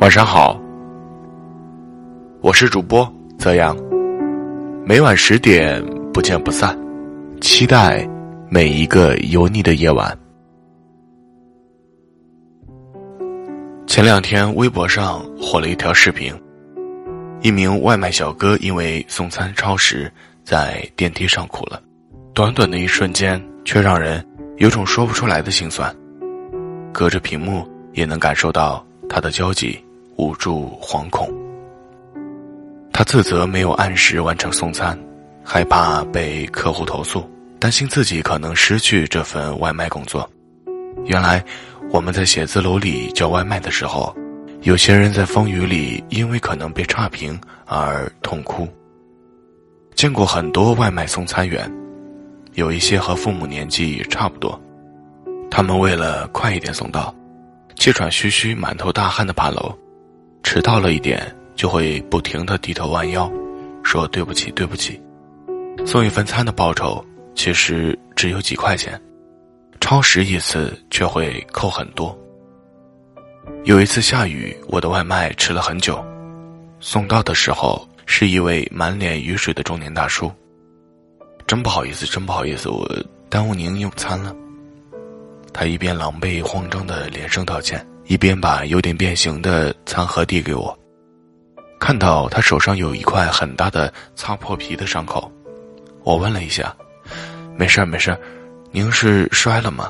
晚上好，我是主播泽阳，每晚十点不见不散，期待每一个有你的夜晚。前两天微博上火了一条视频，一名外卖小哥因为送餐超时，在电梯上哭了，短短的一瞬间，却让人有种说不出来的心酸。隔着屏幕也能感受到他的焦急。无助、惶恐，他自责没有按时完成送餐，害怕被客户投诉，担心自己可能失去这份外卖工作。原来，我们在写字楼里叫外卖的时候，有些人在风雨里因为可能被差评而痛哭。见过很多外卖送餐员，有一些和父母年纪差不多，他们为了快一点送到，气喘吁吁、满头大汗的爬楼。迟到了一点，就会不停的低头弯腰，说对不起对不起。送一份餐的报酬其实只有几块钱，超时一次却会扣很多。有一次下雨，我的外卖迟了很久，送到的时候是一位满脸雨水的中年大叔。真不好意思，真不好意思，我耽误您用餐了。他一边狼狈慌张的连声道歉。一边把有点变形的餐盒递给我，看到他手上有一块很大的擦破皮的伤口，我问了一下：“没事儿没事儿，您是摔了吗？”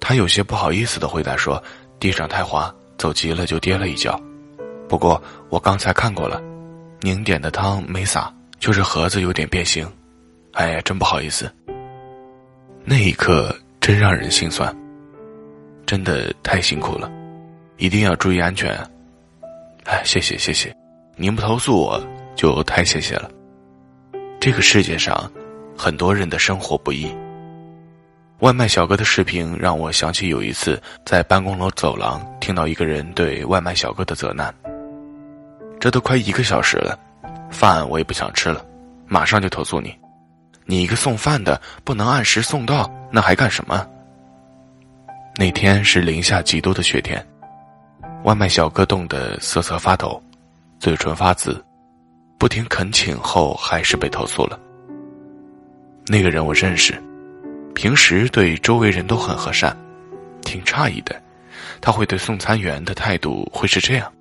他有些不好意思的回答说：“地上太滑，走急了就跌了一跤。不过我刚才看过了，您点的汤没洒，就是盒子有点变形。哎呀，真不好意思。”那一刻真让人心酸。真的太辛苦了，一定要注意安全。哎，谢谢谢谢，您不投诉我就太谢谢了。这个世界上，很多人的生活不易。外卖小哥的视频让我想起有一次在办公楼走廊听到一个人对外卖小哥的责难。这都快一个小时了，饭我也不想吃了，马上就投诉你。你一个送饭的不能按时送到，那还干什么？那天是零下几度的雪天，外卖小哥冻得瑟瑟发抖，嘴唇发紫，不停恳请后还是被投诉了。那个人我认识，平时对周围人都很和善，挺诧异的，他会对送餐员的态度会是这样。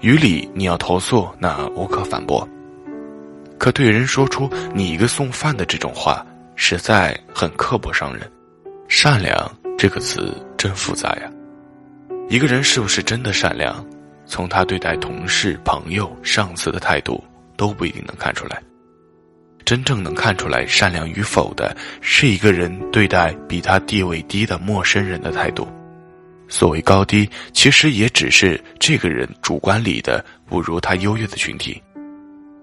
于理你要投诉那无可反驳，可对人说出你一个送饭的这种话，实在很刻薄伤人，善良。这个词真复杂呀！一个人是不是真的善良，从他对待同事、朋友、上司的态度都不一定能看出来。真正能看出来善良与否的，是一个人对待比他地位低的陌生人的态度。所谓高低，其实也只是这个人主观里的不如他优越的群体。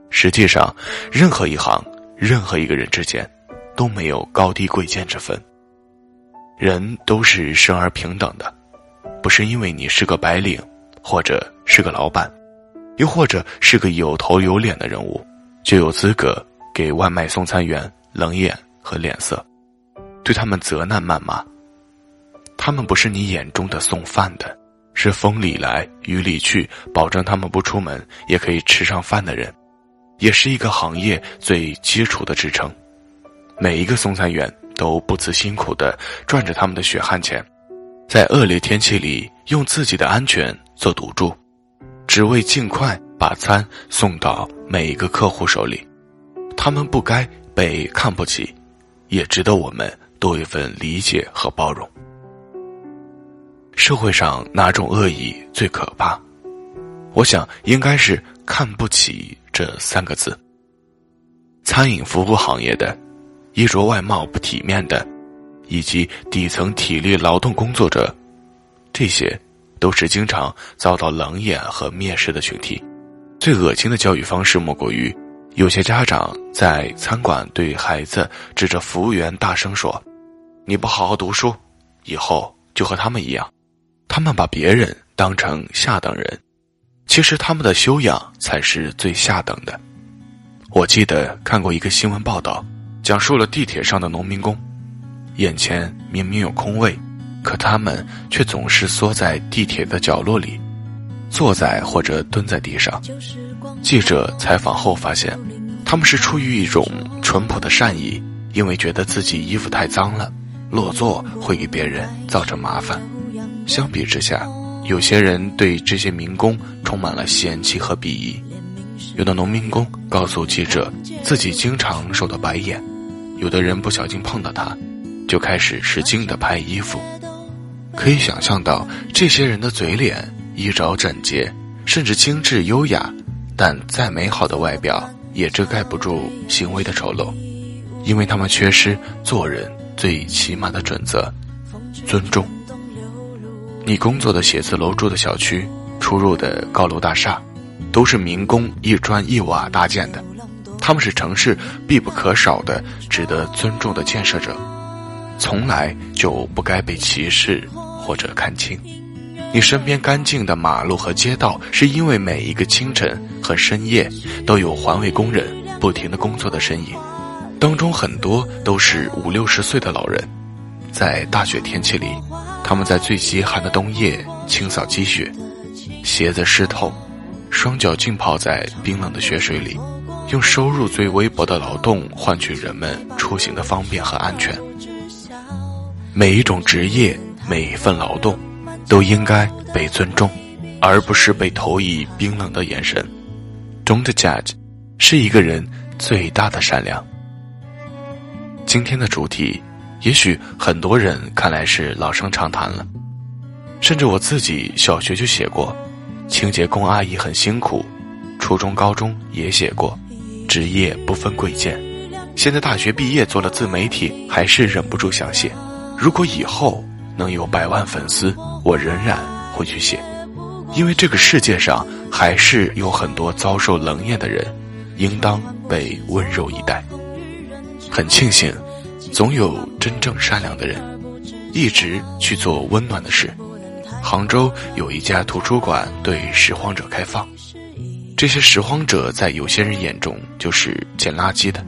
实际上，任何一行、任何一个人之间，都没有高低贵贱之分。人都是生而平等的，不是因为你是个白领，或者是个老板，又或者是个有头有脸的人物，就有资格给外卖送餐员冷眼和脸色，对他们责难谩骂。他们不是你眼中的送饭的，是风里来雨里去，保证他们不出门也可以吃上饭的人，也是一个行业最基础的支撑。每一个送餐员。都不辞辛苦的赚着他们的血汗钱，在恶劣天气里用自己的安全做赌注，只为尽快把餐送到每一个客户手里。他们不该被看不起，也值得我们多一份理解和包容。社会上哪种恶意最可怕？我想应该是“看不起”这三个字。餐饮服务行业的。衣着外貌不体面的，以及底层体力劳动工作者，这些都是经常遭到冷眼和蔑视的群体。最恶心的教育方式莫过于，有些家长在餐馆对孩子指着服务员大声说：“你不好好读书，以后就和他们一样。”他们把别人当成下等人，其实他们的修养才是最下等的。我记得看过一个新闻报道。讲述了地铁上的农民工，眼前明明有空位，可他们却总是缩在地铁的角落里，坐在或者蹲在地上。记者采访后发现，他们是出于一种淳朴的善意，因为觉得自己衣服太脏了，落座会给别人造成麻烦。相比之下，有些人对这些民工充满了嫌弃和鄙夷。有的农民工告诉记者，自己经常受到白眼；有的人不小心碰到他，就开始使劲地拍衣服。可以想象到，这些人的嘴脸衣着整洁，甚至精致优雅，但再美好的外表也遮盖不住行为的丑陋，因为他们缺失做人最起码的准则——尊重。你工作的写字楼住的小区，出入的高楼大厦。都是民工一砖一瓦搭建的，他们是城市必不可少的、值得尊重的建设者，从来就不该被歧视或者看轻。你身边干净的马路和街道，是因为每一个清晨和深夜都有环卫工人不停的工作的身影，当中很多都是五六十岁的老人，在大雪天气里，他们在最极寒的冬夜清扫积雪，鞋子湿透。双脚浸泡在冰冷的雪水里，用收入最微薄的劳动换取人们出行的方便和安全。每一种职业，每一份劳动，都应该被尊重，而不是被投以冰冷的眼神。Don't judge，是一个人最大的善良。今天的主题，也许很多人看来是老生常谈了，甚至我自己小学就写过。清洁工阿姨很辛苦，初中、高中也写过，职业不分贵贱。现在大学毕业做了自媒体，还是忍不住想写。如果以后能有百万粉丝，我仍然会去写，因为这个世界上还是有很多遭受冷眼的人，应当被温柔以待。很庆幸，总有真正善良的人，一直去做温暖的事。杭州有一家图书馆对拾荒者开放，这些拾荒者在有些人眼中就是捡垃圾的，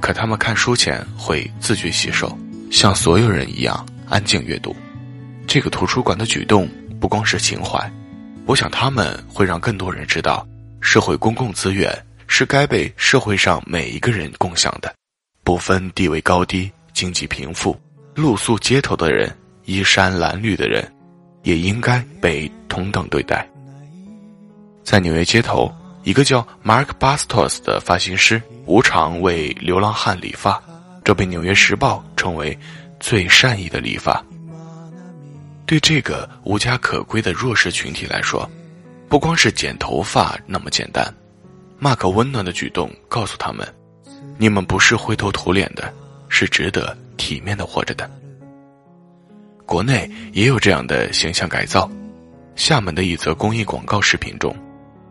可他们看书前会自觉洗手，像所有人一样安静阅读。这个图书馆的举动不光是情怀，我想他们会让更多人知道，社会公共资源是该被社会上每一个人共享的，不分地位高低、经济贫富，露宿街头的人、衣衫褴褛的人。也应该被同等对待。在纽约街头，一个叫 Mark Bastos 的发型师无偿为流浪汉理发，这被《纽约时报》称为最善意的理发。对这个无家可归的弱势群体来说，不光是剪头发那么简单。马克温暖的举动告诉他们：“你们不是灰头土脸的，是值得体面的活着的。”国内也有这样的形象改造。厦门的一则公益广告视频中，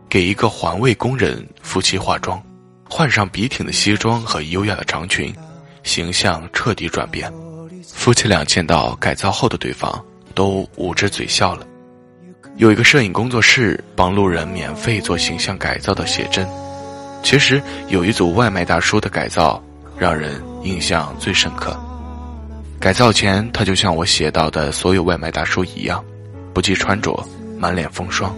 给一个环卫工人夫妻化妆，换上笔挺的西装和优雅的长裙，形象彻底转变。夫妻俩见到改造后的对方，都捂着嘴笑了。有一个摄影工作室帮路人免费做形象改造的写真。其实有一组外卖大叔的改造，让人印象最深刻。改造前，他就像我写到的所有外卖大叔一样，不计穿着，满脸风霜，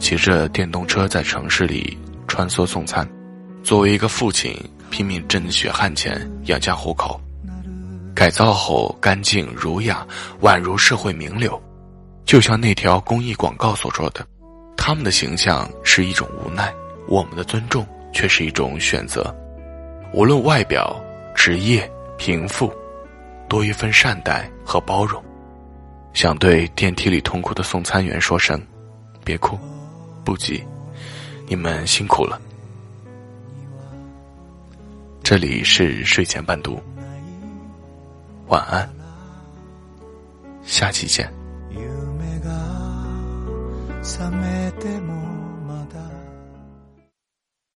骑着电动车在城市里穿梭送餐。作为一个父亲，拼命挣血汗钱养家糊口。改造后干净儒雅，宛如社会名流。就像那条公益广告所说的，他们的形象是一种无奈，我们的尊重却是一种选择。无论外表、职业、贫富。多一份善待和包容，想对电梯里痛苦的送餐员说声：“别哭，不急，你们辛苦了。”这里是睡前伴读，晚安，下期见。